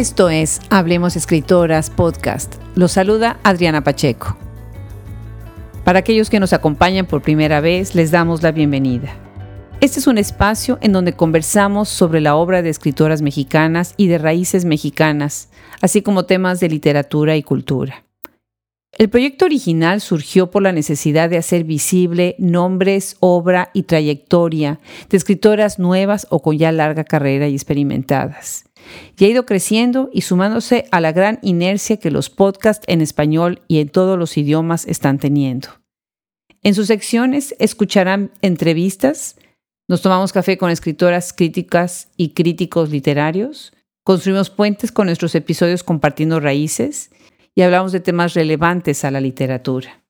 Esto es Hablemos Escritoras Podcast. Los saluda Adriana Pacheco. Para aquellos que nos acompañan por primera vez, les damos la bienvenida. Este es un espacio en donde conversamos sobre la obra de escritoras mexicanas y de raíces mexicanas, así como temas de literatura y cultura. El proyecto original surgió por la necesidad de hacer visible nombres, obra y trayectoria de escritoras nuevas o con ya larga carrera y experimentadas y ha ido creciendo y sumándose a la gran inercia que los podcasts en español y en todos los idiomas están teniendo. En sus secciones escucharán entrevistas, nos tomamos café con escritoras críticas y críticos literarios, construimos puentes con nuestros episodios compartiendo raíces y hablamos de temas relevantes a la literatura.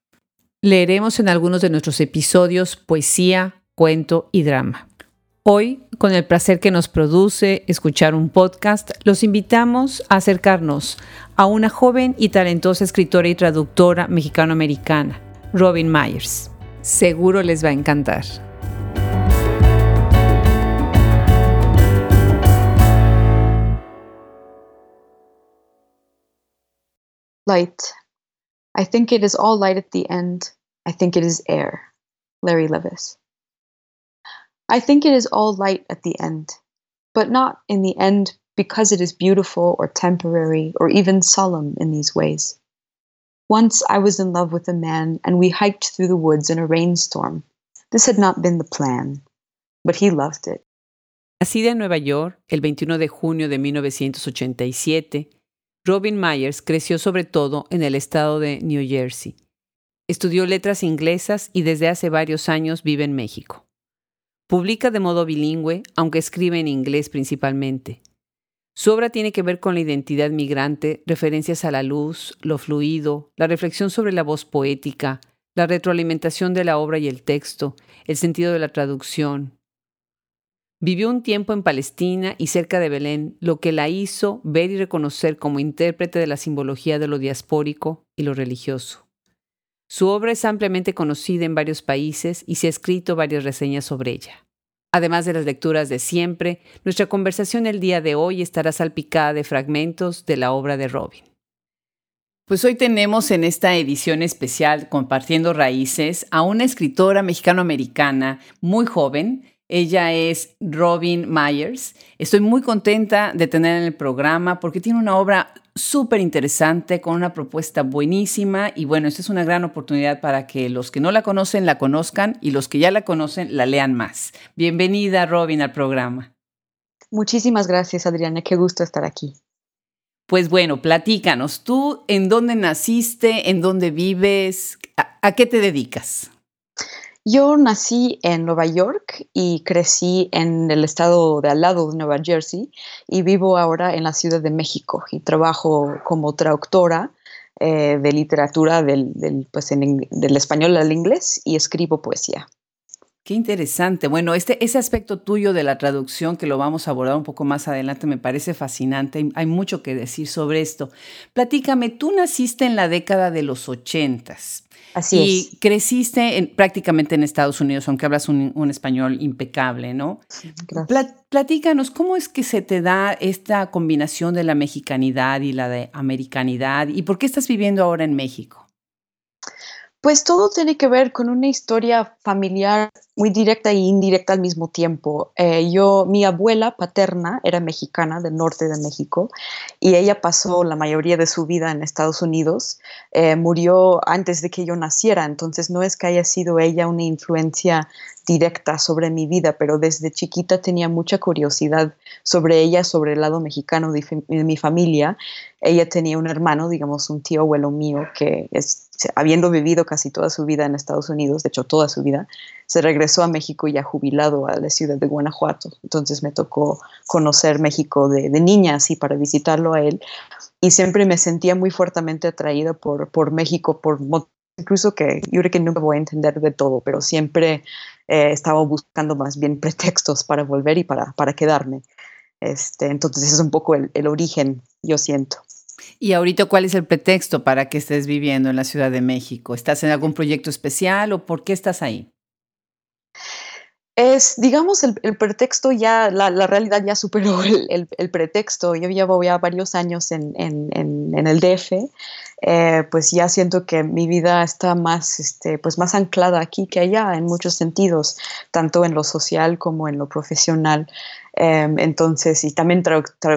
Leeremos en algunos de nuestros episodios poesía, cuento y drama. Hoy, con el placer que nos produce escuchar un podcast, los invitamos a acercarnos a una joven y talentosa escritora y traductora mexicano-americana, Robin Myers. Seguro les va a encantar. Light. I think it is all light at the end. I think it is air. Larry Levis. I think it is all light at the end, but not in the end because it is beautiful or temporary or even solemn in these ways. Once I was in love with a man and we hiked through the woods in a rainstorm. This had not been the plan, but he loved it. Nacida en Nueva York el 21 de junio de 1987, Robin Myers creció sobre todo en el estado de New Jersey. Estudió letras inglesas y desde hace varios años vive en México. Publica de modo bilingüe, aunque escribe en inglés principalmente. Su obra tiene que ver con la identidad migrante, referencias a la luz, lo fluido, la reflexión sobre la voz poética, la retroalimentación de la obra y el texto, el sentido de la traducción. Vivió un tiempo en Palestina y cerca de Belén, lo que la hizo ver y reconocer como intérprete de la simbología de lo diaspórico y lo religioso. Su obra es ampliamente conocida en varios países y se ha escrito varias reseñas sobre ella. Además de las lecturas de siempre, nuestra conversación el día de hoy estará salpicada de fragmentos de la obra de Robin. Pues hoy tenemos en esta edición especial Compartiendo Raíces a una escritora mexicano-americana muy joven ella es Robin Myers. Estoy muy contenta de tener en el programa porque tiene una obra súper interesante con una propuesta buenísima y bueno, esta es una gran oportunidad para que los que no la conocen la conozcan y los que ya la conocen la lean más. Bienvenida Robin al programa. Muchísimas gracias Adriana, qué gusto estar aquí. Pues bueno, platícanos, tú en dónde naciste, en dónde vives, a qué te dedicas? Yo nací en Nueva York y crecí en el estado de al lado de Nueva Jersey y vivo ahora en la Ciudad de México y trabajo como traductora eh, de literatura del, pues del español al inglés y escribo poesía. Qué interesante. Bueno, este, ese aspecto tuyo de la traducción, que lo vamos a abordar un poco más adelante, me parece fascinante. Hay mucho que decir sobre esto. Platícame, tú naciste en la década de los ochentas. Así y creciste prácticamente en Estados Unidos, aunque hablas un, español impecable, ¿no? platícanos, ¿cómo es que se te da esta combinación de la mexicanidad y la de americanidad? ¿Y por qué estás viviendo ahora en México? Pues todo tiene que ver con una historia familiar muy directa e indirecta al mismo tiempo. Eh, yo, mi abuela paterna era mexicana del norte de México y ella pasó la mayoría de su vida en Estados Unidos. Eh, murió antes de que yo naciera, entonces no es que haya sido ella una influencia directa sobre mi vida, pero desde chiquita tenía mucha curiosidad sobre ella, sobre el lado mexicano de, mi familia. Ella tenía un hermano, digamos, un tío abuelo mío, que es, habiendo vivido casi toda su vida en Estados Unidos, de hecho toda su vida, se regresó a México ya jubilado a la ciudad de Guanajuato. Entonces me tocó conocer México de, de niña, así para visitarlo a él. Y siempre me sentía muy fuertemente atraída por, por México, por incluso que yo creo que nunca voy a entender de todo, pero siempre eh, estaba buscando más bien pretextos para volver y para, para quedarme. Este, entonces es un poco el, el origen, yo siento. ¿Y ahorita cuál es el pretexto para que estés viviendo en la Ciudad de México? ¿Estás en algún proyecto especial o por qué estás ahí? Es, digamos, el, pretexto ya, la, realidad ya superó el, pretexto. Yo llevo ya varios años en, el DF, eh, pues ya siento que mi vida está más, este, pues más anclada aquí que allá en muchos sentidos, tanto en lo social como en lo profesional. Em, entonces, y también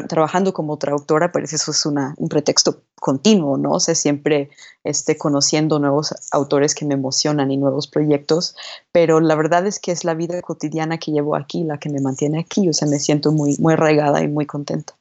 trabajando como traductora, pues eso es un pretexto continuo, ¿no? O siempre esté conociendo nuevos autores que me emocionan y nuevos proyectos, pero la verdad es que es la vida cotidiana que llevo aquí la que me mantiene aquí, o sea, me siento muy, muy arraigada y muy contenta.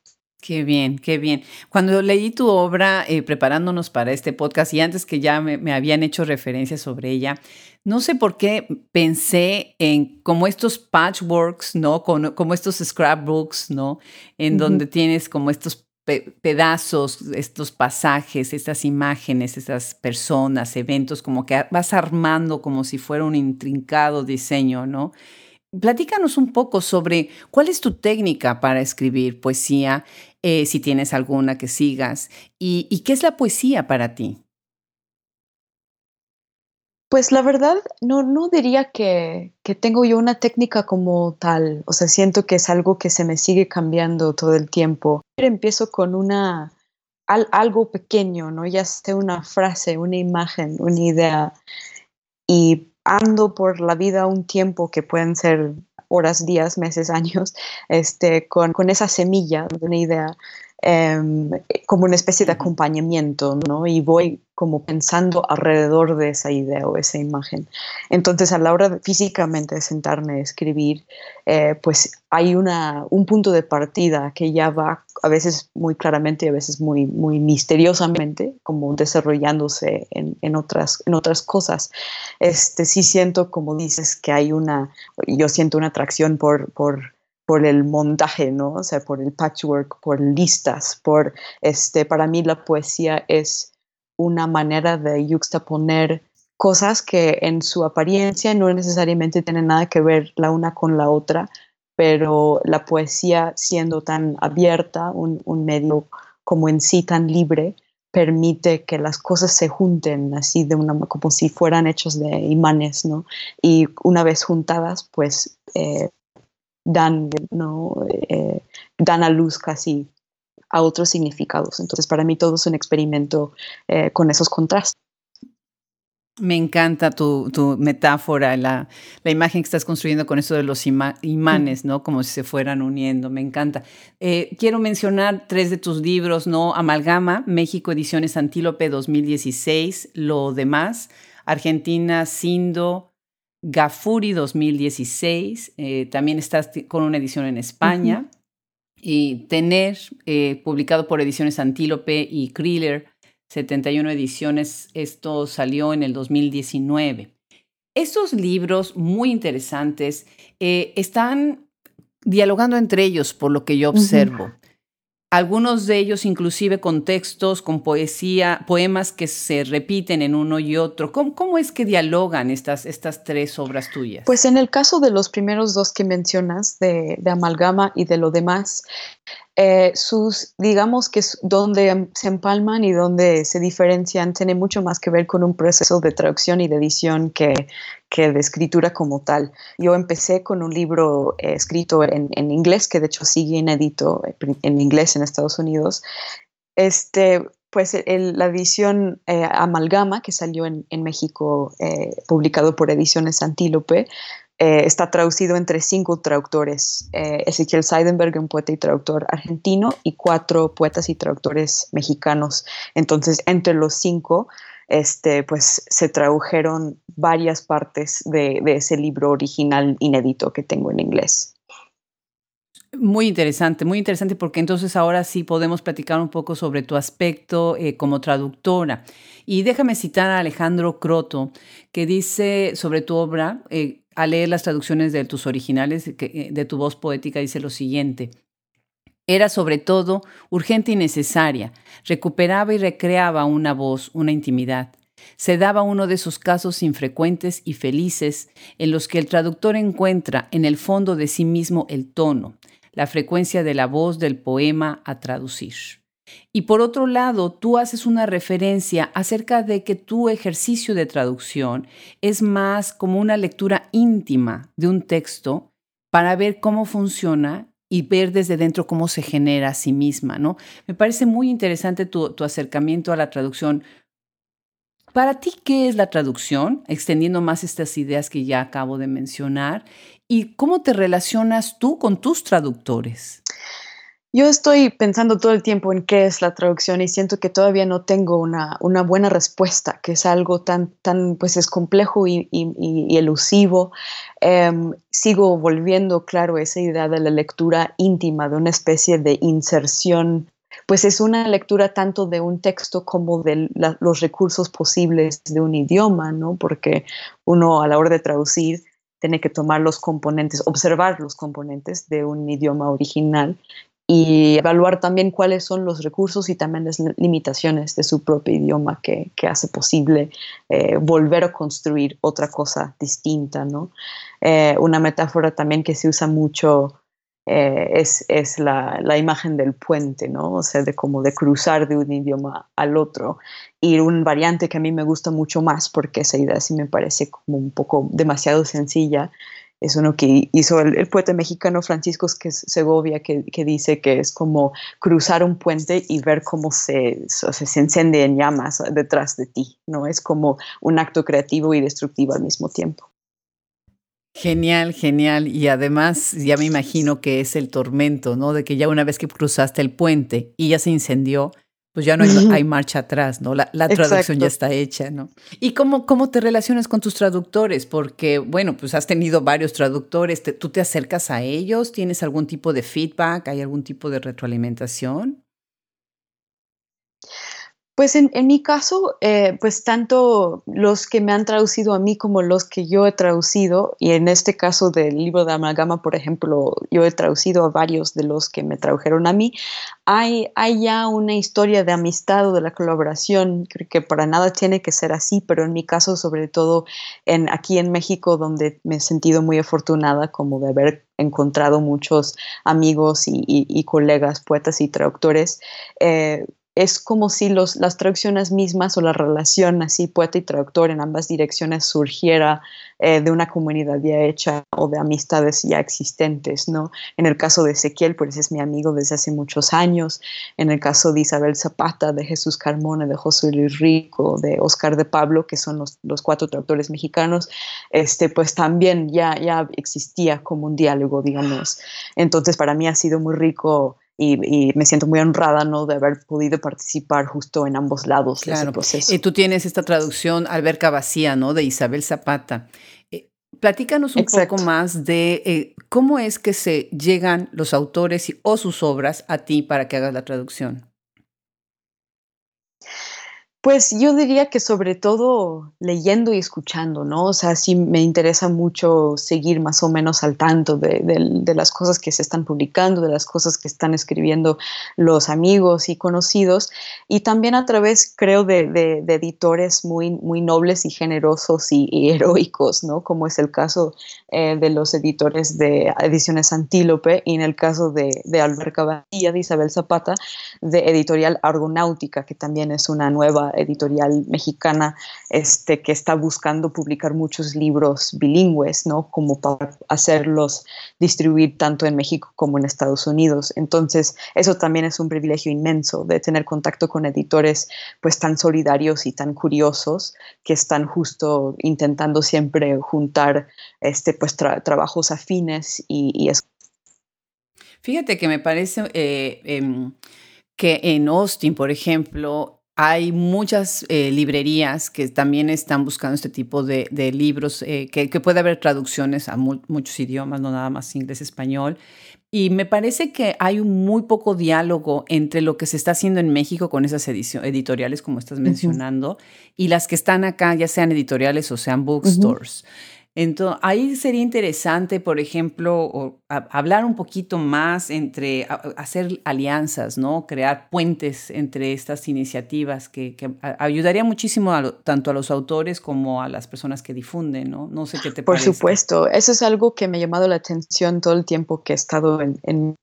Qué bien, qué bien. Cuando leí tu obra eh, preparándonos para este podcast y antes que ya me, habían hecho referencias sobre ella, no sé por qué pensé en como estos patchworks, ¿no? Como, estos scrapbooks, ¿no? En donde tienes como estos pedazos, estos pasajes, estas imágenes, estas personas, eventos, como que vas armando como si fuera un intrincado diseño, ¿no? Platícanos un poco sobre cuál es tu técnica para escribir poesía, eh, si tienes alguna que sigas, y, qué es la poesía para ti. Pues la verdad, no, no diría que, tengo yo una técnica como tal, o sea, siento que es algo que se me sigue cambiando todo el tiempo. Empiezo con una, algo pequeño, ¿no? Ya sea una frase, una imagen, una idea, y ando por la vida un tiempo que pueden ser horas, días, meses, años, este, con, con esa semilla de una idea como una especie de acompañamiento, ¿no? Y voy como pensando alrededor de esa idea o esa imagen. Entonces, a la hora de, físicamente de sentarme a escribir, eh, pues hay una, un punto de partida que ya va a veces muy claramente y a veces muy, muy misteriosamente, como desarrollándose en, en, otras, en otras cosas. Este, sí siento, como dices, que hay una, yo siento una atracción por, por por el montaje, ¿no? O sea, por el patchwork, por listas, por este, para mí la poesía es una manera de juxtaponer cosas que en su apariencia no necesariamente tienen nada que ver la una con la otra, pero la poesía siendo tan abierta, un, un medio como en sí tan libre, permite que las cosas se junten así de una como si fueran hechos de imanes, ¿no? Y una vez juntadas, pues eh, dan, ¿no? Eh, dan a luz casi a otros significados. Entonces, para mí todo es un experimento eh, con esos contrastes. Me encanta tu, metáfora, la, imagen que estás construyendo con eso de los imanes, ¿no? Como si se fueran uniendo, me encanta. Eh, quiero mencionar tres de tus libros, ¿no? Amalgama, México Ediciones Antílope 2016, Lo demás, Argentina, Sindo, Gafuri 2016, eh, también estás con una edición en España. Y Tener, eh, publicado por Ediciones Antílope y Kriller, 71 ediciones, esto salió en el 2019. Estos libros muy interesantes eh, están dialogando entre ellos, por lo que yo observo algunos de ellos inclusive con textos, con poesía, poemas que se repiten en uno y otro. ¿Cómo, es que dialogan estas, estas tres obras tuyas? Pues en el caso de los primeros dos que mencionas, de, de Amalgama y de lo demás, eh, sus, digamos que donde se empalman y donde se diferencian, tiene mucho más que ver con un proceso de traducción y de edición que, que de escritura como tal. Yo empecé con un libro eh, escrito en, en, inglés, que de hecho sigue inédito eh, en inglés en Estados Unidos. Este, pues la edición Amalgama, que salió en, en México, publicado por Ediciones Antílope, eh, está traducido entre cinco traductores, eh, Ezequiel Seidenberg, un poeta y traductor argentino, y cuatro poetas y traductores mexicanos. Entonces, entre los cinco, este, pues se tradujeron varias partes de, ese libro original inédito que tengo en inglés. Muy interesante, muy interesante porque entonces ahora sí podemos platicar un poco sobre tu aspecto eh, como traductora. Y déjame citar a Alejandro Croto, que dice sobre tu obra, al leer las traducciones de tus originales, eh, de tu voz poética, dice lo siguiente. Era sobre todo urgente y necesaria. Recuperaba y recreaba una voz, una intimidad. Se daba uno de esos casos infrecuentes y felices en los que el traductor encuentra en el fondo de sí mismo el tono, la frecuencia de la voz del poema a traducir. Y por otro lado, tú haces una referencia acerca de que tu ejercicio de traducción es más como una lectura íntima de un texto para ver cómo funciona y ver desde dentro cómo se genera a sí misma, ¿no? Me parece muy interesante tu, tu acercamiento a la traducción. Para ti, ¿qué es la traducción? Extendiendo más estas ideas que ya acabo de mencionar. ¿Y cómo te relacionas tú con tus traductores? Yo estoy pensando todo el tiempo en qué es la traducción y siento que todavía no tengo una, una buena respuesta, que es algo tan, tan pues es complejo y, y, elusivo. Em, sigo volviendo, claro, esa idea de la lectura íntima, de una especie de inserción pues es una lectura tanto de un texto como de los recursos posibles de un idioma, ¿no? Porque uno a la hora de traducir tiene que tomar los componentes, observar los componentes de un idioma original y evaluar también cuáles son los recursos y también las limitaciones de su propio idioma que, hace posible eh, volver a construir otra cosa distinta. ¿no? Eh, una metáfora también que se usa mucho eh, es, es la, la, imagen del puente, ¿no? o sea, de como de cruzar de un idioma al otro. Y un variante que a mí me gusta mucho más porque esa idea sí me parece como un poco demasiado sencilla es uno que hizo el, poeta mexicano Francisco Segovia, que, que, dice que es como cruzar un puente y ver cómo se, se enciende en llamas detrás de ti, ¿no? Es como un acto creativo y destructivo al mismo tiempo. Genial, genial. Y además ya me imagino que es el tormento, ¿no? De que ya una vez que cruzaste el puente y ya se incendió, pues ya no hay, marcha atrás, ¿no? La, traducción ya está hecha, ¿no? ¿Y cómo, cómo te relacionas con tus traductores? Porque, bueno, pues has tenido varios traductores, ¿tú te acercas a ellos? ¿Tienes algún tipo de feedback? ¿Hay algún tipo de retroalimentación? Pues en, mi caso, eh, pues tanto los que me han traducido a mí como los que yo he traducido, y en este caso del libro de Amalgama, por ejemplo, yo he traducido a varios de los que me tradujeron a mí, hay, hay ya una historia de amistad o de la colaboración, creo que para nada tiene que ser así, pero en mi caso, sobre todo en, aquí en México, donde me he sentido muy afortunada como de haber encontrado muchos amigos y, colegas, poetas y traductores, eh, es como si los, las traducciones mismas o la relación así poeta y traductor en ambas direcciones surgiera eh, de una comunidad ya hecha o de amistades ya existentes, ¿no? En el caso de Ezequiel, pues es mi amigo desde hace muchos años. En el caso de Isabel Zapata, de Jesús Carmona, de José Luis Rico, de Oscar de Pablo, que son los, los cuatro traductores mexicanos, este, pues también ya, ya existía como un diálogo, digamos. Entonces, para mí ha sido muy rico y, me siento muy honrada ¿no? de haber podido participar justo en ambos lados de ese proceso. Y tú tienes esta traducción Alberca Vacía, ¿no? De Isabel Zapata. Eh, platícanos un poco más de eh, cómo es que se llegan los autores o sus obras a ti para que hagas la traducción. Pues yo diría que sobre todo leyendo y escuchando, ¿no? O sea, sí me interesa mucho seguir más o menos al tanto de, las cosas que se están publicando, de las cosas que están escribiendo los amigos y conocidos, y también a través, creo, de, editores muy, muy nobles y generosos y, heroicos, ¿no? Como es el caso eh, de los editores de Ediciones Antílope y en el caso de, de Albert Caballía, de Isabel Zapata, de Editorial Argonáutica, que también es una nueva editorial mexicana este, que está buscando publicar muchos libros bilingües, ¿no? Como para hacerlos distribuir tanto en México como en Estados Unidos. Entonces, eso también es un privilegio inmenso de tener contacto con editores pues tan solidarios y tan curiosos que están justo intentando siempre juntar este, pues, trabajos afines y, y Fíjate que me parece eh, em, que en Austin, por ejemplo, hay muchas eh, librerías que también están buscando este tipo de, libros, eh, que, puede haber traducciones a muchos idiomas, no nada más inglés, español. Y me parece que hay un muy poco diálogo entre lo que se está haciendo en México con esas editoriales, como estás mencionando, y las que están acá, ya sean editoriales o sean bookstores. Entonces, ahí sería interesante, por ejemplo, hablar un poquito más entre, hacer alianzas, ¿no? Crear puentes entre estas iniciativas que, ayudaría muchísimo tanto a los autores como a las personas que difunden, ¿no? No sé qué te Por supuesto, eso es algo que me ha llamado la atención todo el tiempo que he estado en,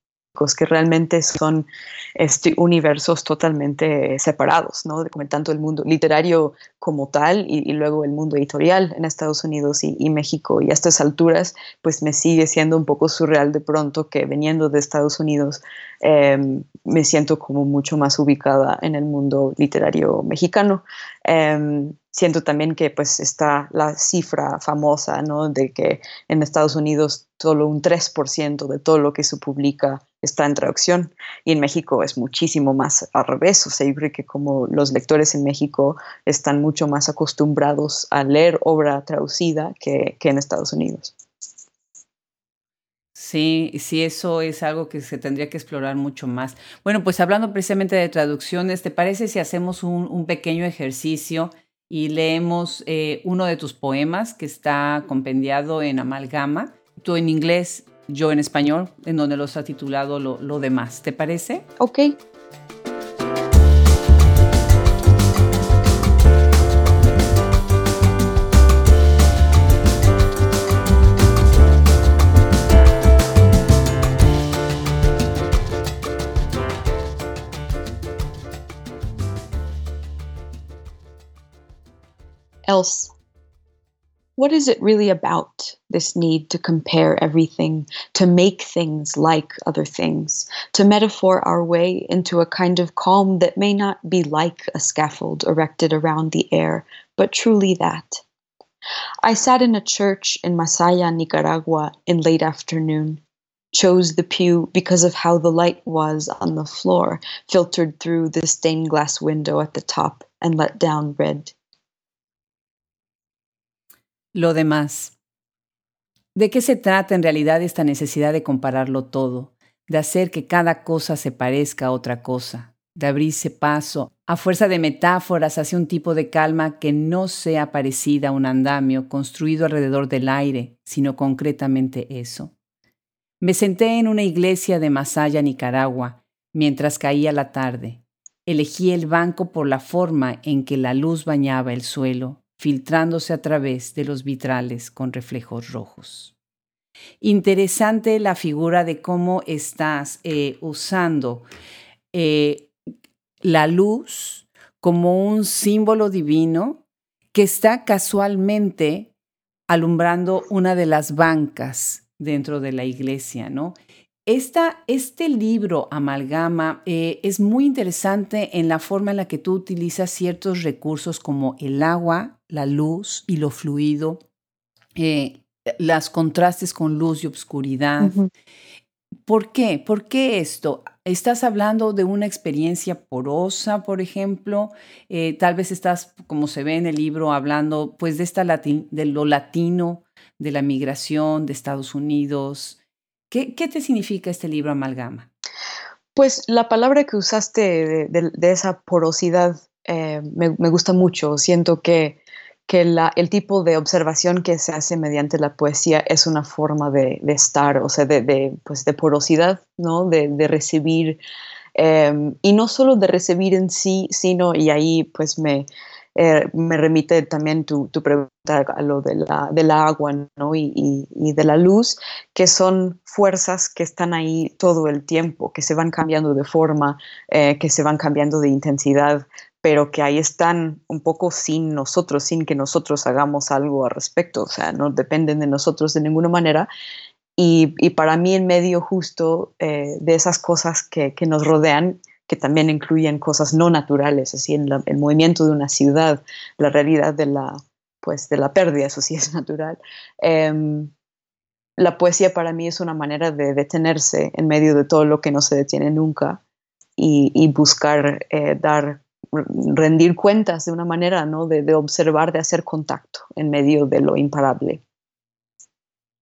que realmente son este, universos totalmente separados, ¿no? Como tanto el mundo literario como tal y, luego el mundo editorial en Estados Unidos y, México. Y a estas alturas, pues me sigue siendo un poco surreal de pronto que veniendo de Estados Unidos em, me siento como mucho más ubicada en el mundo literario mexicano. Em, siento también que pues está la cifra famosa, ¿no? De que en Estados Unidos solo un 3% de todo lo que se publica está en traducción y en México es muchísimo más al revés. O sea, yo creo que como los lectores en México están mucho más acostumbrados a leer obra traducida que, que en Estados Unidos. Sí, sí, eso es algo que se tendría que explorar mucho más. Bueno, pues hablando precisamente de traducciones, ¿te parece si hacemos un, un pequeño ejercicio y leemos eh, uno de tus poemas que está compendiado en amalgama? Tú en inglés, yo en español, en donde los ha titulado lo, lo demás. ¿Te parece? Ok. Else. What is it really about, this need to compare everything, to make things like other things, to metaphor our way into a kind of calm that may not be like a scaffold erected around the air, but truly that? I sat in a church in Masaya, Nicaragua, in late afternoon. Chose the pew because of how the light was on the floor, filtered through the stained glass window at the top and let down red. Lo demás. ¿De qué se trata en realidad esta necesidad de compararlo todo, de hacer que cada cosa se parezca a otra cosa, de abrirse paso a fuerza de metáforas hacia un tipo de calma que no sea parecida a un andamio construido alrededor del aire, sino concretamente eso? Me senté en una iglesia de Masaya, Nicaragua, mientras caía la tarde. Elegí el banco por la forma en que la luz bañaba el suelo filtrándose a través de los vitrales con reflejos rojos. Interesante la figura de cómo estás eh, usando eh, la luz como un símbolo divino que está casualmente alumbrando una de las bancas dentro de la iglesia, ¿no? este libro Amalgama eh, es muy interesante en la forma en la que tú utilizas ciertos recursos como el agua, la luz y lo fluido, eh, las contrastes con luz y obscuridad. ¿Por qué? ¿Por qué esto? ¿Estás hablando de una experiencia porosa, por ejemplo? Eh, tal vez estás, como se ve en el libro, hablando pues de, esta de lo latino, de la migración de Estados Unidos, ¿Qué, te significa este libro Amalgama? Pues la palabra que usaste de, esa porosidad eh, me, gusta mucho. Siento que, que el tipo de observación que se hace mediante la poesía es una forma de, estar, o sea, de, pues de porosidad, ¿no? De, recibir, eh, y no solo de recibir en sí, sino, y ahí pues me, eh, me remite también tu, pregunta a lo de la, del agua ¿no? y, de la luz, que son fuerzas que están ahí todo el tiempo, que se van cambiando de forma, eh, que se van cambiando de intensidad, pero que ahí están un poco sin nosotros, sin que nosotros hagamos algo al respecto, o sea, no dependen de nosotros de ninguna manera. Y, para mí en medio justo eh, de esas cosas que, que nos rodean, que también incluyen cosas no naturales, así en el movimiento de una ciudad, la realidad de la, pues, de la pérdida, eso sí es natural. Em, la poesía para mí es una manera de detenerse en medio de todo lo que no se detiene nunca y, buscar eh, dar, rendir cuentas de una manera, ¿no? De, de observar, de hacer contacto en medio de lo imparable.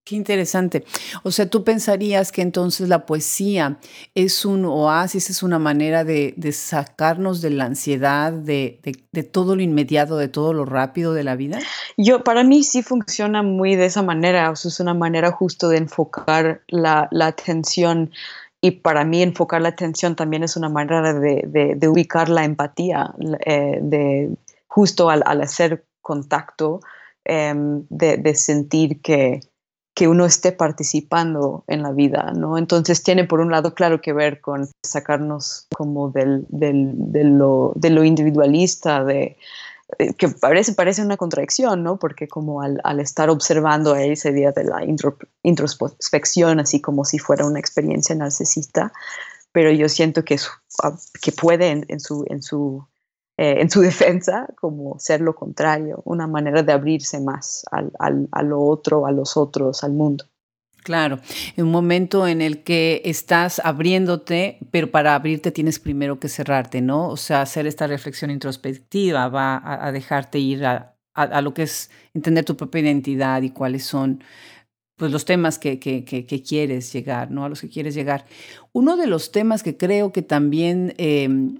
Qué interesante. O sea, tú pensarías que entonces la poesía es un oasis, es una manera de, sacarnos de la ansiedad, de, todo lo inmediato, de todo lo rápido de la vida. Yo, para mí sí funciona muy de esa manera. O sea, es una manera justo de enfocar la, atención. Y para mí enfocar la atención también es una manera de, ubicar la empatía, eh, de justo al, hacer contacto, em, de sentir que que uno esté participando en la vida, ¿no? Entonces tiene por un lado claro que ver con sacarnos como del, del, de, lo, de, lo, individualista, de, que parece, parece una contradicción, ¿no? Porque como al, al estar observando ese día de la introspección, así como si fuera una experiencia narcisista, pero yo siento que, ah, que puede en, su, en, su, eh, en su defensa como ser lo contrario, una manera de abrirse más al, al, a lo otro, a los otros, al mundo. Claro, en un momento en el que estás abriéndote, pero para abrirte tienes primero que cerrarte, ¿no? O sea, hacer esta reflexión introspectiva va a, dejarte ir a, lo que es entender tu propia identidad y cuáles son pues, los temas que, que, que, quieres llegar, ¿no? A los que quieres llegar. Uno de los temas que creo que también em,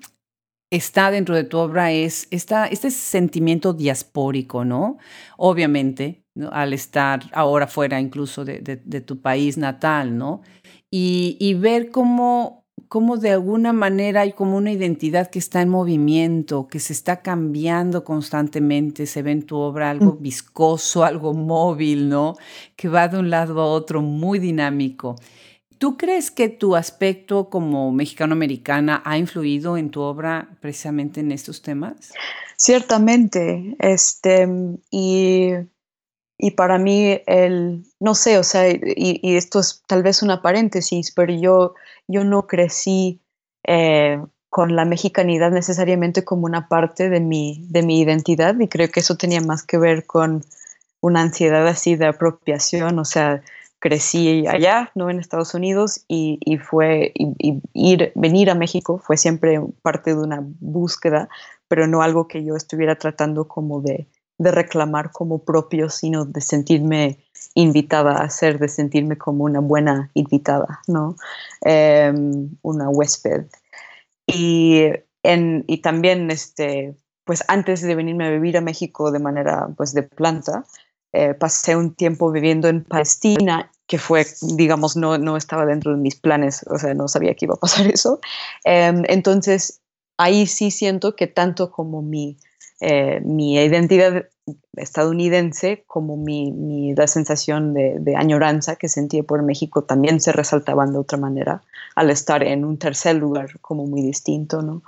está dentro de tu obra es este sentimiento diaspórico, ¿no? Obviamente, al estar ahora fuera incluso de, tu país natal, ¿no? Y, ver cómo, cómo de alguna manera hay como una identidad que está en movimiento, que se está cambiando constantemente, se ve en tu obra algo mm. viscoso, algo móvil, ¿no? Que va de un lado a otro, muy dinámico. ¿Tú crees que tu aspecto como mexicano-americana ha influido en tu obra precisamente en estos temas? Ciertamente, este, y y para mí, el, no sé, o sea, y, esto es tal vez una paréntesis, pero yo, yo no crecí eh, con la mexicanidad necesariamente como una parte de mi, de mi identidad y creo que eso tenía más que ver con una ansiedad así de apropiación, o sea, crecí allá, no en Estados Unidos, y, y fue y, ir, venir a México fue siempre parte de una búsqueda, pero no algo que yo estuviera tratando como de, de reclamar como propio, sino de sentirme invitada a ser, de sentirme como una buena invitada, ¿no? Em, una huésped. Y, en, y también, este, pues antes de venirme a vivir a México de manera pues de planta, eh, pasé un tiempo viviendo en Palestina, que fue, digamos, no, no estaba dentro de mis planes, o sea, no sabía que iba a pasar eso. Em, entonces, ahí sí siento que tanto como mi eh, mi identidad estadounidense como mi, la sensación de, añoranza que sentía por México también se resaltaban de otra manera al estar en un tercer lugar como muy distinto, ¿no?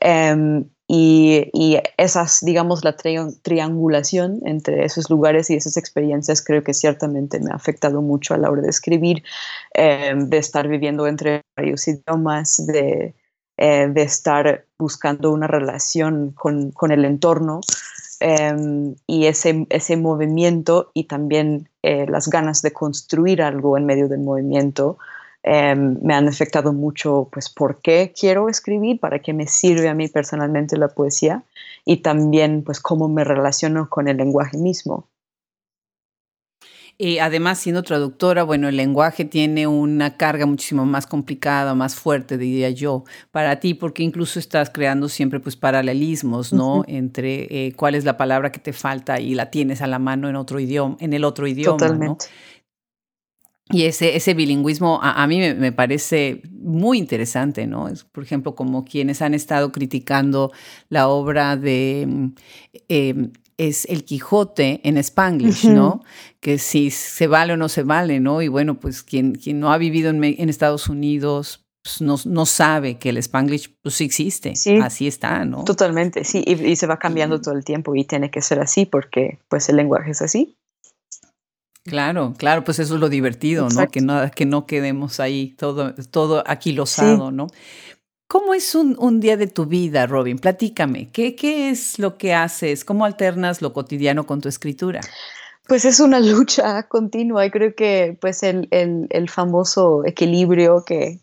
Em, y, y, esas, digamos, la triangulación entre esos lugares y esas experiencias creo que ciertamente me ha afectado mucho a la hora de escribir, em, de estar viviendo entre varios idiomas, de, eh, de estar buscando una relación con, el entorno em, y ese, ese movimiento y también eh, las ganas de construir algo en medio del movimiento em, me han afectado mucho, pues, por qué quiero escribir, para qué me sirve a mí personalmente la poesía y también, pues, cómo me relaciono con el lenguaje mismo. Y además, siendo traductora, bueno, el lenguaje tiene una carga muchísimo más complicada, más fuerte, diría yo, para ti, porque incluso estás creando siempre pues paralelismos, ¿no? Entre eh, cuál es la palabra que te falta y la tienes a la mano en otro idioma, en el otro idioma, Totalmente. Y ese, ese bilingüismo a, mí me, parece muy interesante, ¿no? Es, por ejemplo, como quienes han estado criticando la obra de em, es el Quijote en Spanglish, ¿no? Que si se vale o no se vale, ¿no? Y bueno, pues quien, quien no ha vivido en, Estados Unidos pues no, no, sabe que el Spanglish pues sí existe, así está, ¿no? Totalmente, sí, y, se va cambiando todo el tiempo y tiene que ser así porque pues el lenguaje es así. Claro, claro, pues eso es lo divertido, ¿no? Que no, que no quedemos ahí todo, todo aquilosado, ¿no? ¿Cómo es un, día de tu vida, Robin? Platícame, ¿qué, ¿qué es lo que haces? ¿Cómo alternas lo cotidiano con tu escritura? Pues es una lucha continua y creo que pues el, famoso equilibrio que,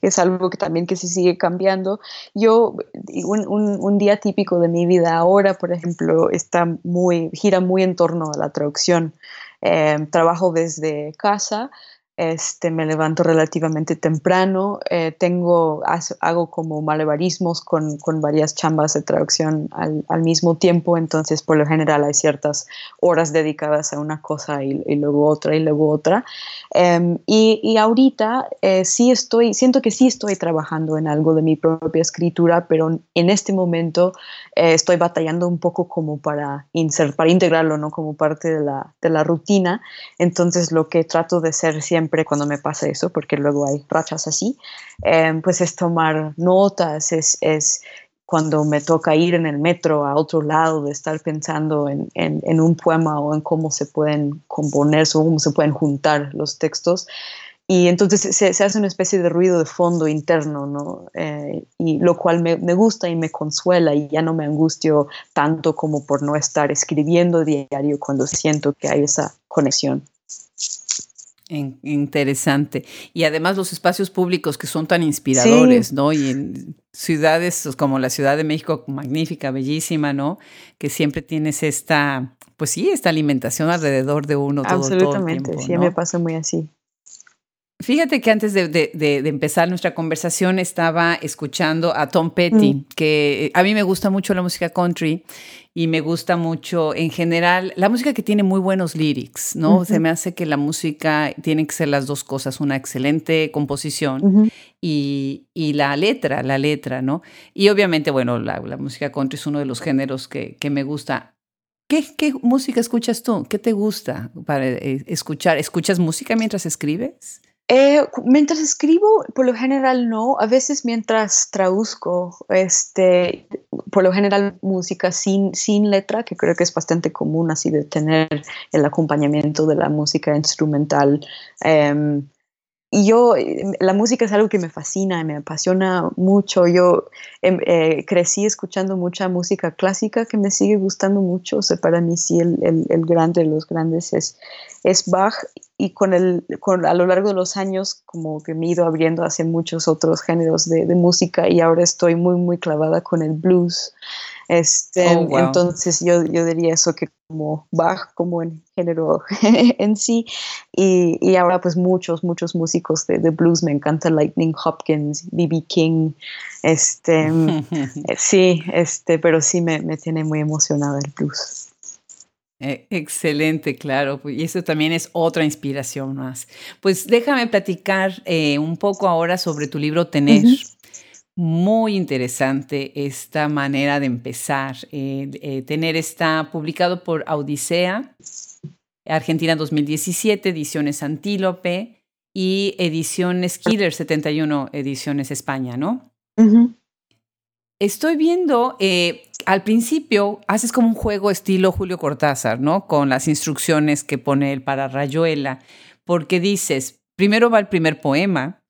es algo que también que se sigue cambiando. Yo, un, día típico de mi vida ahora, por ejemplo, está muy, gira muy en torno a la traducción. Eh, trabajo desde casa, este, me levanto relativamente temprano, eh, tengo, hago como malabarismos con, con, varias chambas de traducción al, al, mismo tiempo, entonces por lo general hay ciertas horas dedicadas a una cosa y, luego otra y luego otra. Em, y, y, ahorita eh, sí estoy, siento que sí estoy trabajando en algo de mi propia escritura, pero en este momento eh, estoy batallando un poco como para, insert, para integrarlo, ¿no? Como parte de la, de la rutina. Entonces lo que trato de hacer siempre cuando me pasa eso, porque luego hay rachas así, em, pues es tomar notas, es, es, cuando me toca ir en el metro a otro lado, de estar pensando en, en, un poema o en cómo se pueden componer o cómo se pueden juntar los textos. Y entonces se, se, hace una especie de ruido de fondo interno, ¿no? Eh, y lo cual me, me, gusta y me consuela y ya no me angustio tanto como por no estar escribiendo diario cuando siento que hay esa conexión. Interesante. Y además los espacios públicos que son tan inspiradores, ¿no? Y en ciudades pues, como la Ciudad de México, magnífica, bellísima, ¿no? Que siempre tienes esta, pues sí, esta alimentación alrededor de uno todo, Absolutamente, todo el sí, me pasa muy así. Fíjate que antes de, empezar nuestra conversación estaba escuchando a Tom Petty, mm. que a mí me gusta mucho la música country y me gusta mucho en general la música que tiene muy buenos lyrics, ¿no? Se me hace que la música tiene que ser las dos cosas, una excelente composición y, la letra, la letra, ¿no? Y obviamente, bueno, la, música country es uno de los géneros que, me gusta. ¿Qué, ¿Qué, música escuchas tú? ¿Qué te gusta para eh, escuchar? ¿Escuchas música mientras escribes? Eh, mientras escribo, por lo general no, a veces mientras traduzco, este, por lo general música sin, sin letra, que creo que es bastante común así de tener el acompañamiento de la música instrumental. Em, y yo, la música es algo que me fascina, me apasiona mucho. Yo em, eh, crecí escuchando mucha música clásica que me sigue gustando mucho. O sea, para mí sí el, el, el grande de los grandes es, es Bach y con el, con, a lo largo de los años como que me he ido abriendo hacia muchos otros géneros de, de música y ahora estoy muy, muy clavada con el blues. Este, oh, Entonces yo, yo diría eso que como Bach, como en género en sí. Y, y, ahora pues muchos, muchos músicos de, de blues. Me encanta Lightning Hopkins, B.B. King. Este, sí, este, pero sí me, me tiene muy emocionada el blues. Eh, excelente, claro. Y eso también es otra inspiración más. Pues déjame platicar eh, un poco ahora sobre tu libro Tener. Muy interesante esta manera de empezar. Eh, Tener está publicado por Odisea, Argentina 2017, Ediciones Antílope y Ediciones Killer 71, Ediciones España, ¿no? Estoy viendo, eh, al principio haces como un juego estilo Julio Cortázar, ¿no? Con las instrucciones que pone él para Rayuela, porque dices, primero va el primer poema,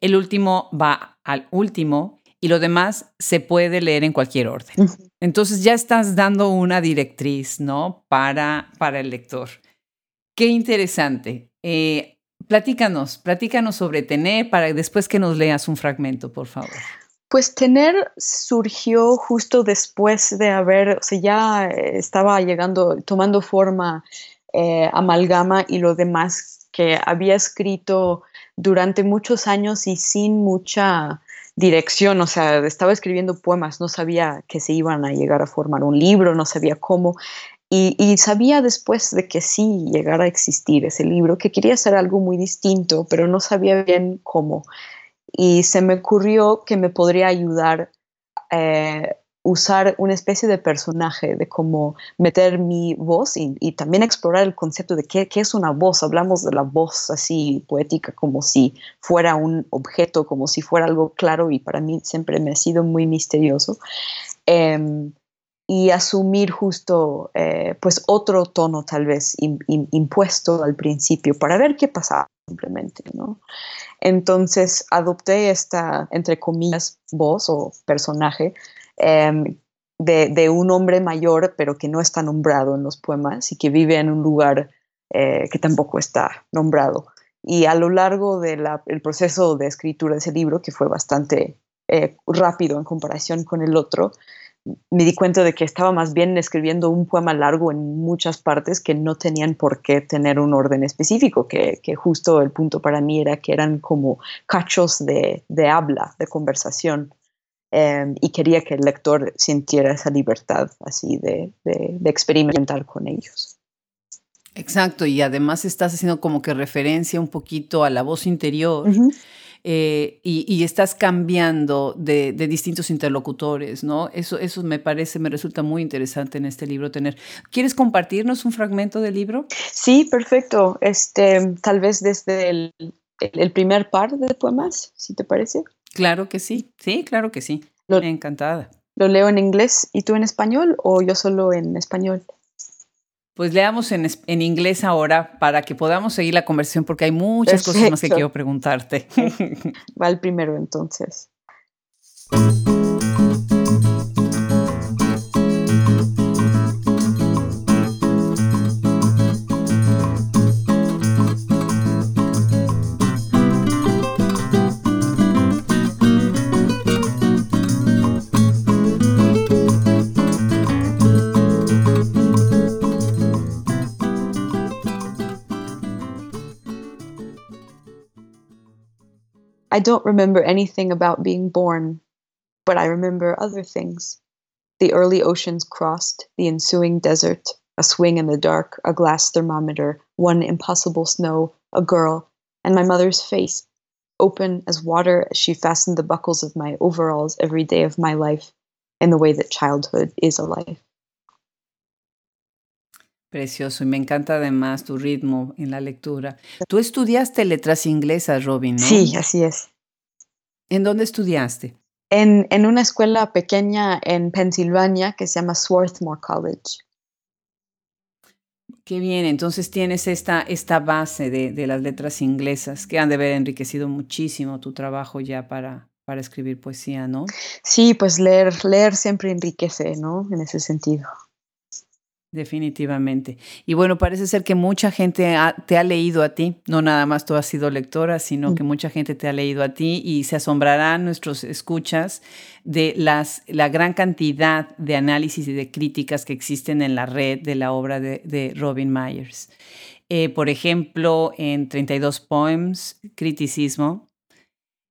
el último va al último y lo demás se puede leer en cualquier orden. Entonces ya estás dando una directriz, ¿no? Para, para el lector. Qué interesante. Eh, platícanos, platícanos sobre Tener para después que nos leas un fragmento, por favor. Pues tener surgió justo después de haber, o sea, ya estaba llegando, tomando forma eh, amalgama y lo demás que había escrito durante muchos años y sin mucha dirección, o sea, estaba escribiendo poemas, no sabía que se iban a llegar a formar un libro, no sabía cómo, y, y, sabía después de que sí llegara a existir ese libro, que quería hacer algo muy distinto, pero no sabía bien cómo y se me ocurrió que me podría ayudar eh, usar una especie de personaje, de cómo meter mi voz y, también explorar el concepto de qué, qué, es una voz. Hablamos de la voz así poética como si fuera un objeto, como si fuera algo claro y para mí siempre me ha sido muy misterioso. Em, y asumir justo eh, pues otro tono tal vez impuesto al principio para ver qué pasaba simplemente, ¿no? Entonces adopté esta, entre comillas, voz o personaje em, de, un hombre mayor, pero que no está nombrado en los poemas y que vive en un lugar eh, que tampoco está nombrado. Y a lo largo del proceso de escritura de ese libro, que fue bastante eh, rápido en comparación con el otro, me di cuenta de que estaba más bien escribiendo un poema largo en muchas partes que no tenían por qué tener un orden específico, que, justo el punto para mí era que eran como cachos de, habla, de conversación, em, y quería que el lector sintiera esa libertad así de, experimentar con ellos. Exacto, y además estás haciendo como que referencia un poquito a la voz interior. Eh, y, estás cambiando de, distintos interlocutores, ¿no? Eso, eso me parece, me resulta muy interesante en este libro tener. ¿Quieres compartirnos un fragmento del libro? Sí, perfecto. Este, tal vez desde el, el primer par de poemas, si te parece. Claro que sí, sí, claro que sí. Lo, Encantada. ¿Lo leo en inglés y tú en español o yo solo en español? Pues leamos en, en, inglés ahora para que podamos seguir la conversación porque hay muchas cosas más que quiero preguntarte. Va el primero entonces. I don't remember anything about being born, but I remember other things. The early oceans crossed, the ensuing desert, a swing in the dark, a glass thermometer, one impossible snow, a girl, and my mother's face, open as water as she fastened the buckles of my overalls every day of my life in the way that childhood is alive. Precioso, y me encanta además tu ritmo en la lectura. Tú estudiaste letras inglesas, Robin, ¿no? Sí, así es. ¿En dónde estudiaste? En, en una escuela pequeña en Pensilvania que se llama Swarthmore College. Qué bien, entonces tienes esta, esta base de, de, las letras inglesas que han de haber enriquecido muchísimo tu trabajo ya para, para escribir poesía, ¿no? Sí, pues leer, leer siempre enriquece, ¿no? En ese sentido. Definitivamente. Y bueno, parece ser que mucha gente te ha leído a ti, no nada más tú has sido lectora, sino que mm. mucha gente te ha leído a ti y se asombrarán nuestros escuchas de las, la gran cantidad de análisis y de críticas que existen en la red de la obra de, Robin Myers. Eh, por ejemplo, en 32 Poems, Criticismo,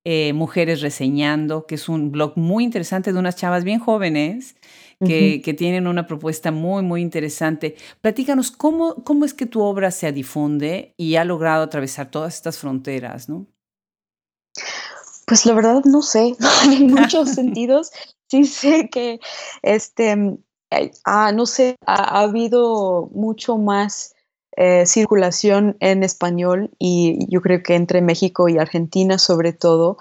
eh, Mujeres Reseñando, que es un blog muy interesante de unas chavas bien jóvenes que, tienen una propuesta muy, muy interesante. Platícanos, ¿cómo, ¿cómo es que tu obra se difunde y ha logrado atravesar todas estas fronteras, no? Pues la verdad no sé, en muchos sentidos. Sí sé que, este, ah, no sé, ha, habido mucho más eh, circulación en español y yo creo que entre México y Argentina sobre todo.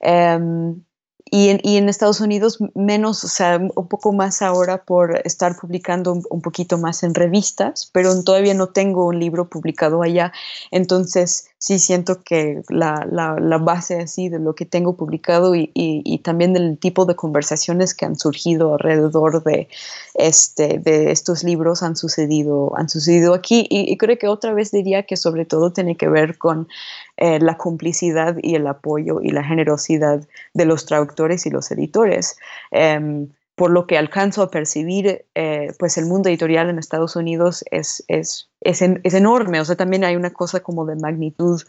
Em, y en, y en, Estados Unidos menos, o sea, un poco más ahora por estar publicando un, poquito más en revistas, pero todavía no tengo un libro publicado allá. Entonces sí siento que la, la, la base así de lo que tengo publicado y, y, también del tipo de conversaciones que han surgido alrededor de, este, de estos libros han sucedido, han sucedido aquí. Y, creo que otra vez diría que sobre todo tiene que ver con eh, la complicidad y el apoyo y la generosidad de los traductores y los editores. Em, por lo que alcanzo a percibir, eh, pues el mundo editorial en Estados Unidos es, es, es, enorme, o sea, también hay una cosa como de magnitud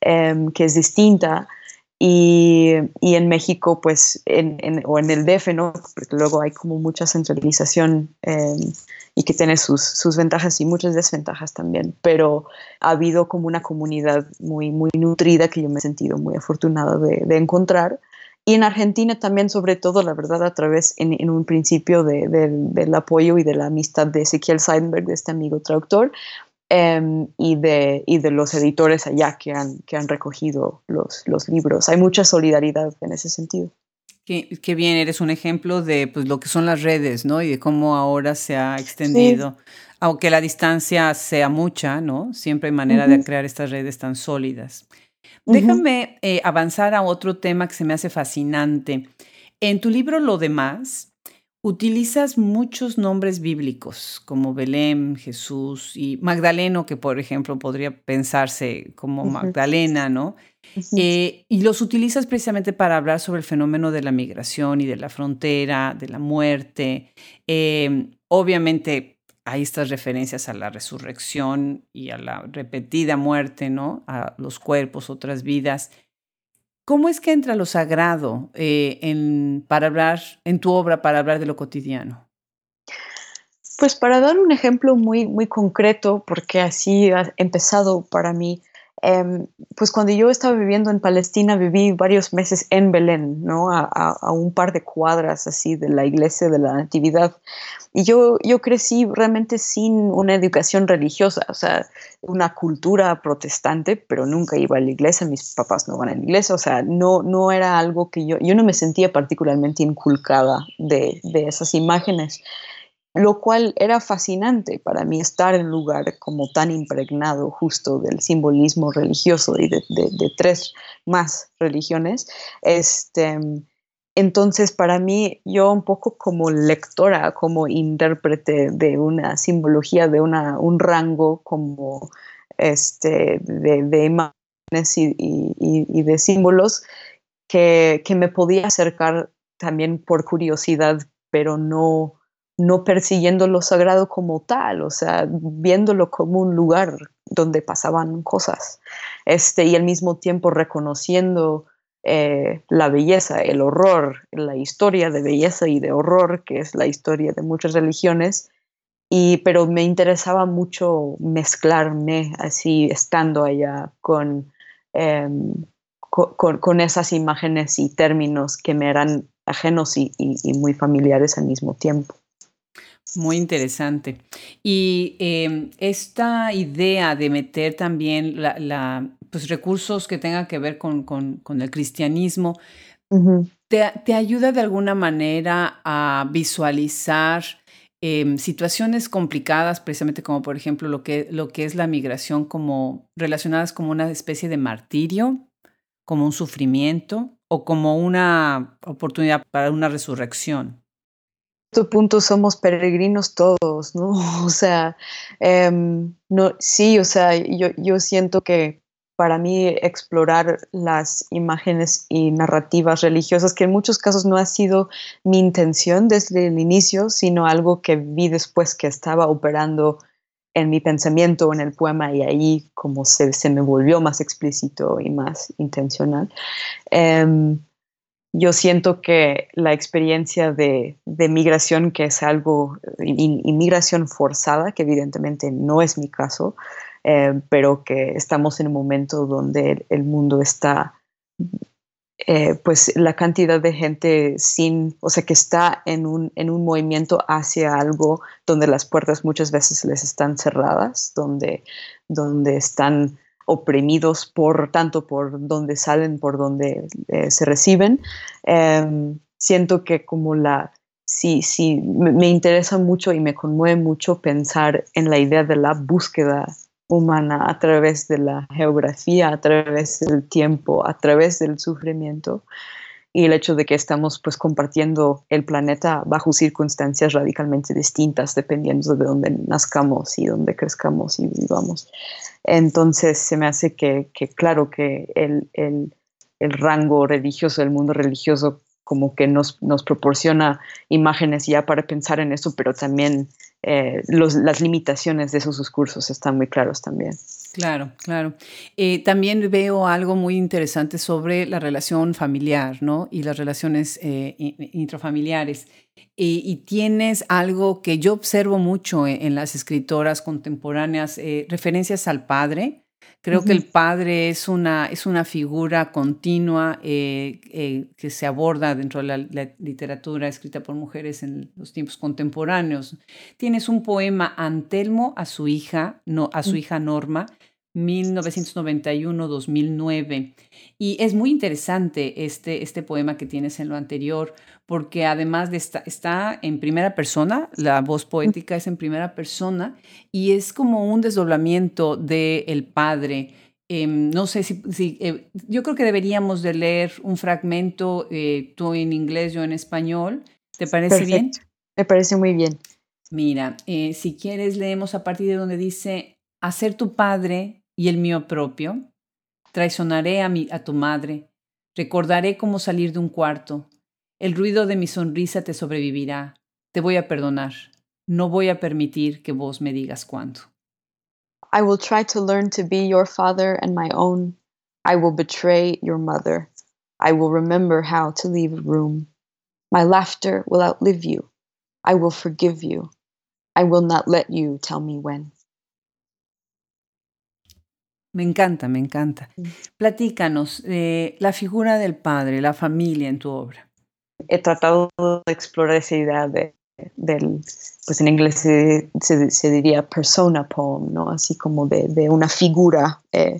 em, que es distinta. Y, y, en México, pues, en, o en el DF, ¿no? Porque luego hay como mucha centralización em, y que tiene sus, sus, ventajas y muchas desventajas también, pero ha habido como una comunidad muy, muy nutrida que yo me he sentido muy afortunada de, de encontrar. Y en Argentina también, sobre todo, la verdad, a través en, en un principio de, del apoyo y de la amistad de Ezequiel Seidenberg, de este amigo traductor, em, y, de, y de los editores allá que han, que han recogido los, los libros. Hay mucha solidaridad en ese sentido. Qué, bien, eres un ejemplo de pues, lo que son las redes, ¿no? Y de cómo ahora se ha extendido. Aunque la distancia sea mucha, ¿no? Siempre hay manera de crear estas redes tan sólidas. Déjame eh, avanzar a otro tema que se me hace fascinante. En tu libro Lo demás, Utilizas muchos nombres bíblicos como Belén, Jesús y Magdaleno, que por ejemplo podría pensarse como Magdalena, ¿no? Eh, y los utilizas precisamente para hablar sobre el fenómeno de la migración y de la frontera, de la muerte. Em, obviamente hay estas referencias a la resurrección y a la repetida muerte, ¿no? A los cuerpos, otras vidas. ¿Cómo es que entra lo sagrado eh, en, para hablar, en tu obra para hablar de lo cotidiano? Pues para dar un ejemplo muy, muy concreto, porque así ha empezado para mí, Em, pues cuando yo estaba viviendo en Palestina, viví varios meses en Belén, ¿no? A, un par de cuadras así de la iglesia de la Natividad. Y yo, yo crecí realmente sin una educación religiosa, o sea, una cultura protestante, pero nunca iba a la iglesia, mis papás no van a la iglesia, o sea, no, no era algo que yo, yo no me sentía particularmente inculcada de, de esas imágenes lo cual era fascinante para mí estar en un lugar como tan impregnado justo del simbolismo religioso y de, tres más religiones. Este, entonces, para mí, yo un poco como lectora, como intérprete de una simbología, de una, un rango como este, de, imágenes y, de símbolos que, que me podía acercar también por curiosidad, pero no no persiguiendo lo sagrado como tal, o sea, viéndolo como un lugar donde pasaban cosas, este, y al mismo tiempo reconociendo eh, la belleza, el horror, la historia de belleza y de horror, que es la historia de muchas religiones, y, pero me interesaba mucho mezclarme así, estando allá con, em, con, esas imágenes y términos que me eran ajenos y muy familiares al mismo tiempo. Muy interesante. Y em, esta idea de meter también la, pues, recursos que tengan que ver con, el cristianismo, te, ayuda de alguna manera a visualizar em, situaciones complicadas, precisamente como por ejemplo lo que, lo que es la migración, como relacionadas como una especie de martirio, como un sufrimiento o como una oportunidad para una resurrección punto somos peregrinos todos, ¿no? O sea, em, no, sí, o sea, yo, yo siento que para mí explorar las imágenes y narrativas religiosas, que en muchos casos no ha sido mi intención desde el inicio, sino algo que vi después que estaba operando en mi pensamiento, en el poema, y ahí como se, se me volvió más explícito y más intencional. Em, yo siento que la experiencia de, migración, que es algo, inmigración forzada, que evidentemente no es mi caso, eh, pero que estamos en un momento donde el, mundo está, eh, pues la cantidad de gente sin, o sea, que está en un, en un movimiento hacia algo donde las puertas muchas veces les están cerradas, donde, donde están oprimidos por tanto por donde salen, por donde eh, se reciben. Em, siento que como la, sí, sí, me, interesa mucho y me conmueve mucho pensar en la idea de la búsqueda humana a través de la geografía, a través del tiempo, a través del sufrimiento y el hecho de que estamos pues compartiendo el planeta bajo circunstancias radicalmente distintas dependiendo de dónde nazcamos y dónde crezcamos y vivamos. Entonces se me hace que, claro, que el, rango religioso, el mundo religioso, como que nos, nos proporciona imágenes ya para pensar en eso, pero también eh, las limitaciones de esos discursos están muy claros también. Claro, claro. Eh, también veo algo muy interesante sobre la relación familiar, ¿no? Y las relaciones eh, intrafamiliares. y tienes algo que yo observo mucho en, las escritoras contemporáneas, eh, referencias al padre. Creo que el padre es una, es una figura continua que se aborda dentro de la, la, literatura escrita por mujeres en los tiempos contemporáneos. Tienes un poema Antelmo a su hija, no, a su mm. hija Norma, 1991-2009. Y es muy interesante este, este poema que tienes en lo anterior, porque además de esta, está en primera persona, la voz poética es en primera persona, y es como un desdoblamiento del el padre. Em, no sé si, eh, yo creo que deberíamos de leer un fragmento, eh, tú en inglés, yo en español. ¿Te parece bien? Me parece muy bien. Mira, eh, si quieres leemos a partir de donde dice, hacer tu padre y el mío propio, traicionaré a, mi, a tu madre, recordaré cómo salir de un cuarto, el ruido de mi sonrisa te sobrevivirá, te voy a perdonar, no voy a permitir que vos me digas cuándo. I will try to learn to be your father and my own. I will betray your mother. I will remember how to leave a room. My laughter will outlive you. I will forgive you. I will not let you tell me when. Me encanta, me encanta. Platícanos eh, la figura del padre, la familia en tu obra. He tratado de explorar esa idea de, del, pues en inglés se, se, diría persona poem, ¿no? Así como de, de una figura. Eh,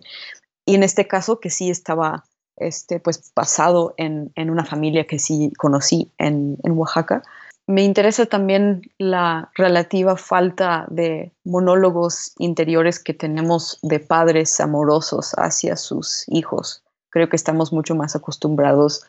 y en este caso que sí estaba este, pues basado en, en una familia que sí conocí en, en Oaxaca, me interesa también la relativa falta de monólogos interiores que tenemos de padres amorosos hacia sus hijos. Creo que estamos mucho más acostumbrados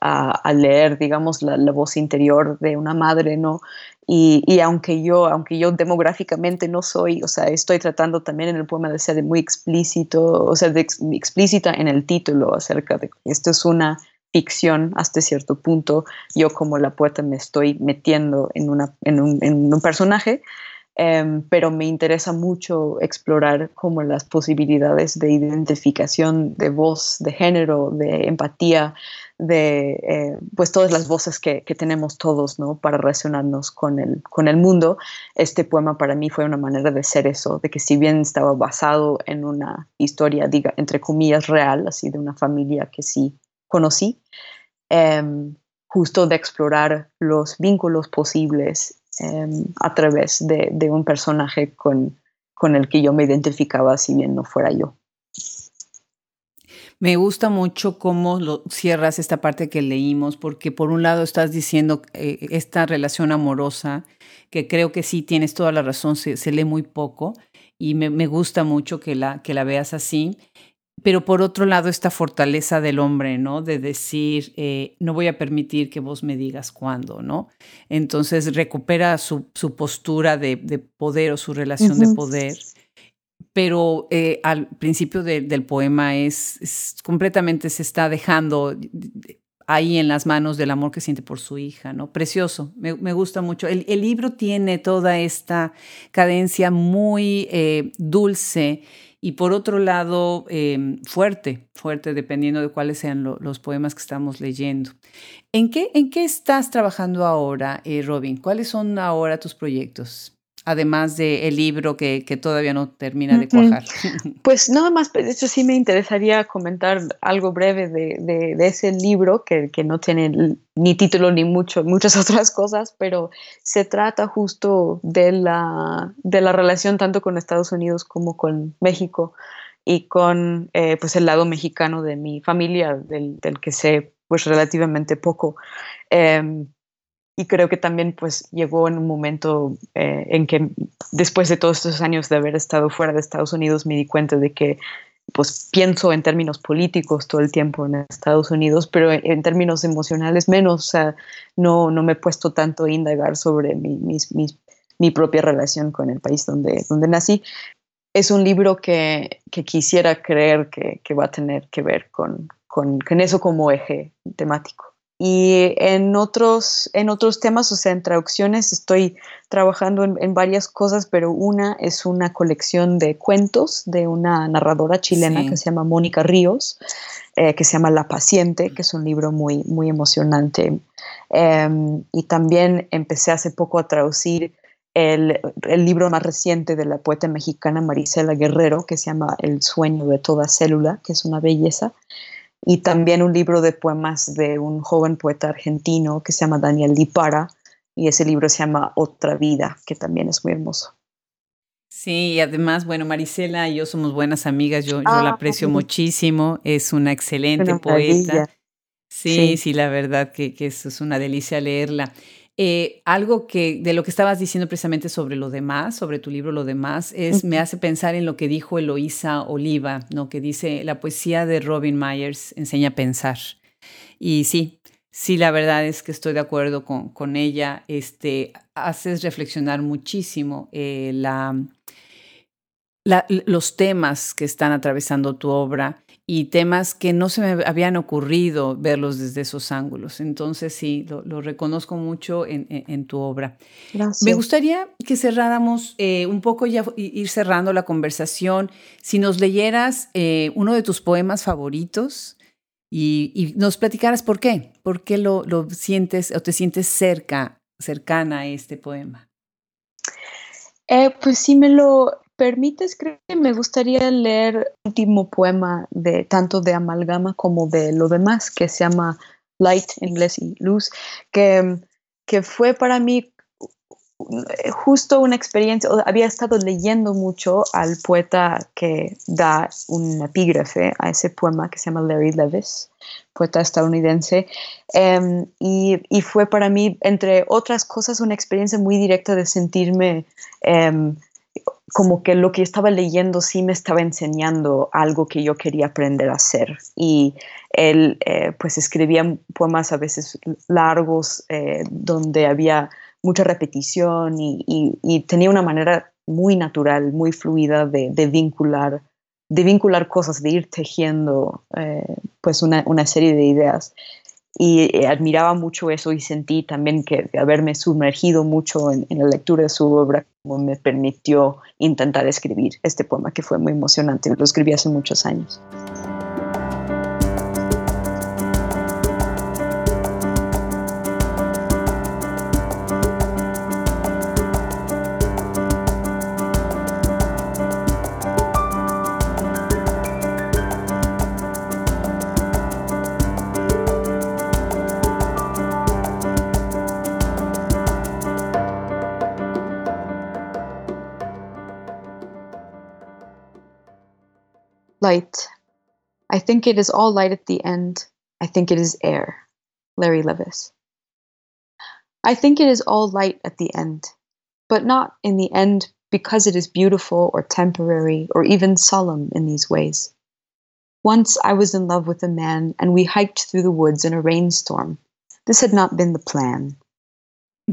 a, leer, digamos, la, voz interior de una madre, ¿no? Y, aunque yo, aunque yo demográficamente no soy, o sea, estoy tratando también en el poema de ser muy explícito, o sea, de explícita en el título acerca de esto es una ficción hasta cierto punto. Yo como la poeta me estoy metiendo en, una, en, un, personaje, em, pero me interesa mucho explorar como las posibilidades de identificación de voz, de género, de empatía, de eh, pues todas las voces que, tenemos todos ¿no? para relacionarnos con el, con el mundo. Este poema para mí fue una manera de ser eso, de que si bien estaba basado en una historia, diga, entre comillas, real, así de una familia que sí conocí, em, justo de explorar los vínculos posibles em, a través de, un personaje con, con el que yo me identificaba, si bien no fuera yo. Me gusta mucho cómo lo cierras esta parte que leímos, porque por un lado estás diciendo eh, esta relación amorosa, que creo que sí tienes toda la razón, se, lee muy poco y me, me, gusta mucho que la, que la veas así pero por otro lado esta fortaleza del hombre, ¿no? De decir, eh, no voy a permitir que vos me digas cuándo, ¿no? Entonces recupera su, su postura de, de, poder o su relación de poder, pero eh, al principio del poema es, completamente se está dejando ahí en las manos del amor que siente por su hija, ¿no? Precioso, me, me gusta mucho. El, el, libro tiene toda esta cadencia muy eh, dulce y por otro lado, em, fuerte, fuerte, dependiendo de cuáles sean los poemas que estamos leyendo. ¿En qué, ¿En qué estás trabajando ahora, eh, Robin? ¿Cuáles son ahora tus proyectos? Además del libro que, todavía no termina de cuajar? Pues nada más, de hecho sí me interesaría comentar algo breve de, ese libro que, no tiene ni título ni mucho, muchas otras cosas, pero se trata justo de la, de la relación tanto con Estados Unidos como con México y con eh, pues el lado mexicano de mi familia, del, que sé pues relativamente poco. Em, y creo que también pues llegó en un momento eh, en que después de todos estos años de haber estado fuera de Estados Unidos me di cuenta de que pues pienso en términos políticos todo el tiempo en Estados Unidos, pero en, términos emocionales menos, o sea, no, no me he puesto tanto a indagar sobre mi, mi propia relación con el país donde, donde nací. Es un libro que, que quisiera creer que, que, va a tener que ver con, con, con eso como eje temático. Y en otros, en otros temas, o sea, en traducciones, estoy trabajando en, varias cosas, pero una es una colección de cuentos de una narradora chilena que se llama Mónica Ríos, eh, que se llama La Paciente, que es un libro muy, muy emocionante. Em, y también empecé hace poco a traducir el, el, libro más reciente de la poeta mexicana Marisela Guerrero, que se llama El sueño de toda célula, que es una belleza y también un libro de poemas de un joven poeta argentino que se llama Daniel Lipara, y ese libro se llama Otra vida, que también es muy hermoso. Sí, y además, bueno, Marisela y yo somos buenas amigas, yo, yo la ah, aprecio muchísimo, es una excelente poeta. Sí, sí, la verdad que, que eso es una delicia leerla. Eh, algo que de lo que estabas diciendo precisamente sobre lo demás, sobre tu libro Lo demás, es me hace pensar en lo que dijo Eloísa Oliva, ¿no? que dice la poesía de Robin Myers enseña a pensar. Y sí, sí, la verdad es que estoy de acuerdo con, con ella. Este, haces reflexionar muchísimo eh, la, los temas que están atravesando tu obra y temas que no se me habían ocurrido verlos desde esos ángulos. Entonces sí, lo, reconozco mucho en, tu obra. Gracias. Me gustaría que cerráramos eh, un poco ya ir cerrando la conversación. Si nos leyeras eh, uno de tus poemas favoritos y, nos platicaras por qué, por qué lo, lo sientes o te sientes cerca, cercana a este poema. Eh, pues sí me lo permites, creo que me gustaría leer el último poema de tanto de Amalgama como de lo demás, que se llama Light en inglés y Luz, que, que fue para mí justo una experiencia, había estado leyendo mucho al poeta que da un epígrafe a ese poema que se llama Larry Levis, poeta estadounidense, em, y, y, fue para mí, entre otras cosas, una experiencia muy directa de sentirme em, como que lo que estaba leyendo sí me estaba enseñando algo que yo quería aprender a hacer. Y él eh, pues escribía poemas a veces largos eh, donde había mucha repetición y, tenía una manera muy natural, muy fluida de, vincular de vincular cosas, de ir tejiendo eh, pues una, una, serie de ideas y eh, admiraba mucho eso y sentí también que haberme sumergido mucho en, la lectura de su obra como me permitió intentar escribir este poema que fue muy emocionante. Lo escribí hace muchos años. Light. I think it is all light at the end. I think it is air. Larry Levis. I think it is all light at the end, but not in the end because it is beautiful or temporary or even solemn in these ways. Once I was in love with a man and we hiked through the woods in a rainstorm. This had not been the plan.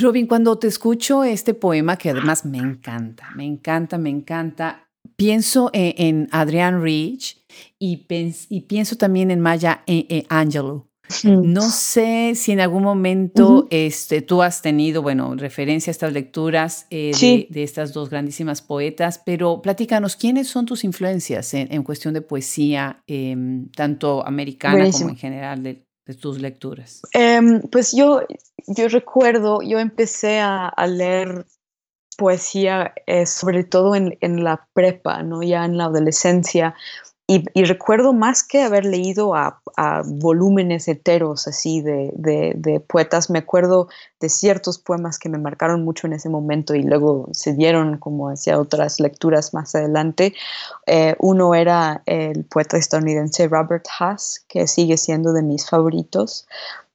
Robin, cuando te escucho este poema, que además me encanta, me encanta, me encanta, pienso en, Adrian Rich y, pienso también en Maya Angelou. No sé si en algún momento este, tú has tenido, bueno, referencia a estas lecturas eh, de, estas dos grandísimas poetas, pero platícanos, ¿quiénes son tus influencias en, cuestión de poesía, em, tanto americana como en general de, tus lecturas? Em, pues yo, yo recuerdo, yo empecé a leer poesía, eh, sobre todo en, la prepa, ¿no? ya en la adolescencia. Y, recuerdo más que haber leído a, volúmenes heteros así de, poetas, me acuerdo de ciertos poemas que me marcaron mucho en ese momento y luego se dieron como hacia otras lecturas más adelante. Eh, uno era el poeta estadounidense Robert Haas, que sigue siendo de mis favoritos.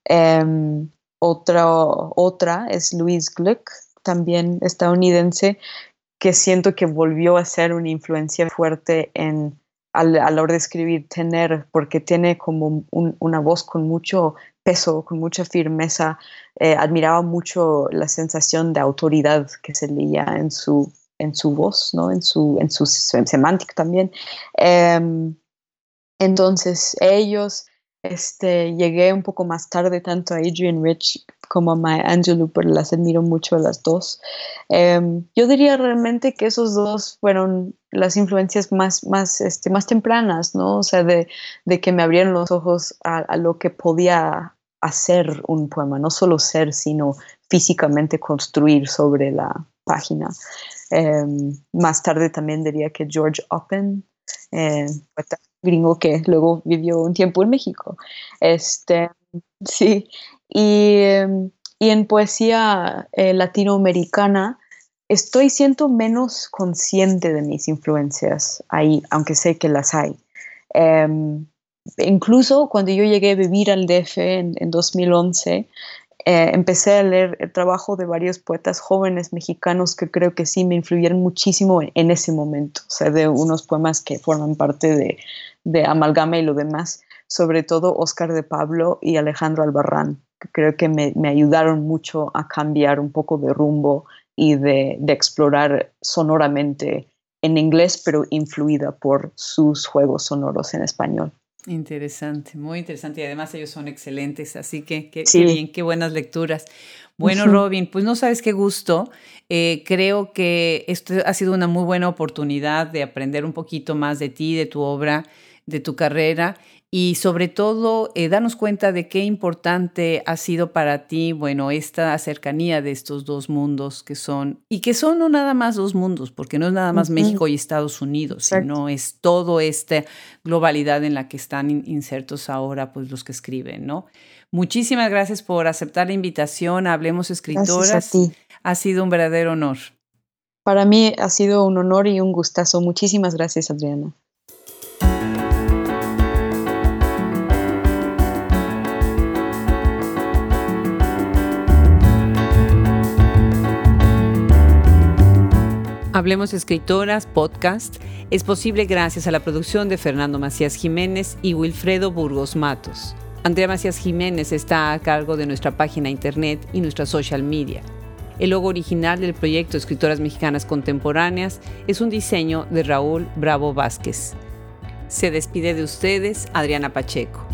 Em, otra, otra es Louise Gluck, también estadounidense que siento que volvió a ser una influencia fuerte en a la hora de escribir, tener, porque tiene como una voz con mucho peso, con mucha firmeza. Eh, admiraba mucho la sensación de autoridad que se leía en su, en su voz, ¿no? en, su, en su semántica también. Em, entonces, ellos, este, llegué un poco más tarde tanto a Adrian Rich como a Maya Angelou, pero las admiro mucho a las dos. Em, yo diría realmente que esos dos fueron las influencias más, más, este, más tempranas, ¿no? O sea, de, de que me abrieron los ojos a, lo que podía hacer un poema, no solo ser, sino físicamente construir sobre la página. Em, más tarde también diría que George Oppen, eh, gringo que luego vivió un tiempo en México. Este, sí, y, en poesía eh, latinoamericana estoy siendo menos consciente de mis influencias ahí, aunque sé que las hay. Em, incluso cuando yo llegué a vivir al DF en, 2011, eh, empecé a leer el trabajo de varios poetas jóvenes mexicanos que creo que sí me influyeron muchísimo en, ese momento, o sea, de unos poemas que forman parte de, de Amalgama y lo demás, sobre todo Oscar de Pablo y Alejandro Albarrán creo que me, ayudaron mucho a cambiar un poco de rumbo y de, de explorar sonoramente en inglés, pero influida por sus juegos sonoros en español. Interesante, muy interesante. Y además ellos son excelentes, así que qué, bien, qué buenas lecturas. Bueno, Robin, pues no sabes qué gusto. Eh, creo que esto ha sido una muy buena oportunidad de aprender un poquito más de ti, de tu obra, de tu carrera y sobre todo eh, darnos cuenta de qué importante ha sido para ti, bueno, esta cercanía de estos dos mundos que son, y que son no nada más dos mundos, porque no es nada más México y Estados Unidos, sino es todo esta globalidad en la que están insertos ahora pues los que escriben, ¿no? Muchísimas gracias por aceptar la invitación, Hablemos Escritoras. Ha sido un verdadero honor. Para mí ha sido un honor y un gustazo. Muchísimas gracias, Adriana. Hablemos Escritoras Podcast es posible gracias a la producción de Fernando Macías Jiménez y Wilfredo Burgos Matos. Andrea Macías Jiménez está a cargo de nuestra página internet y nuestra social media. El logo original del proyecto Escritoras Mexicanas Contemporáneas es un diseño de Raúl Bravo Vázquez. Se despide de ustedes Adriana Pacheco.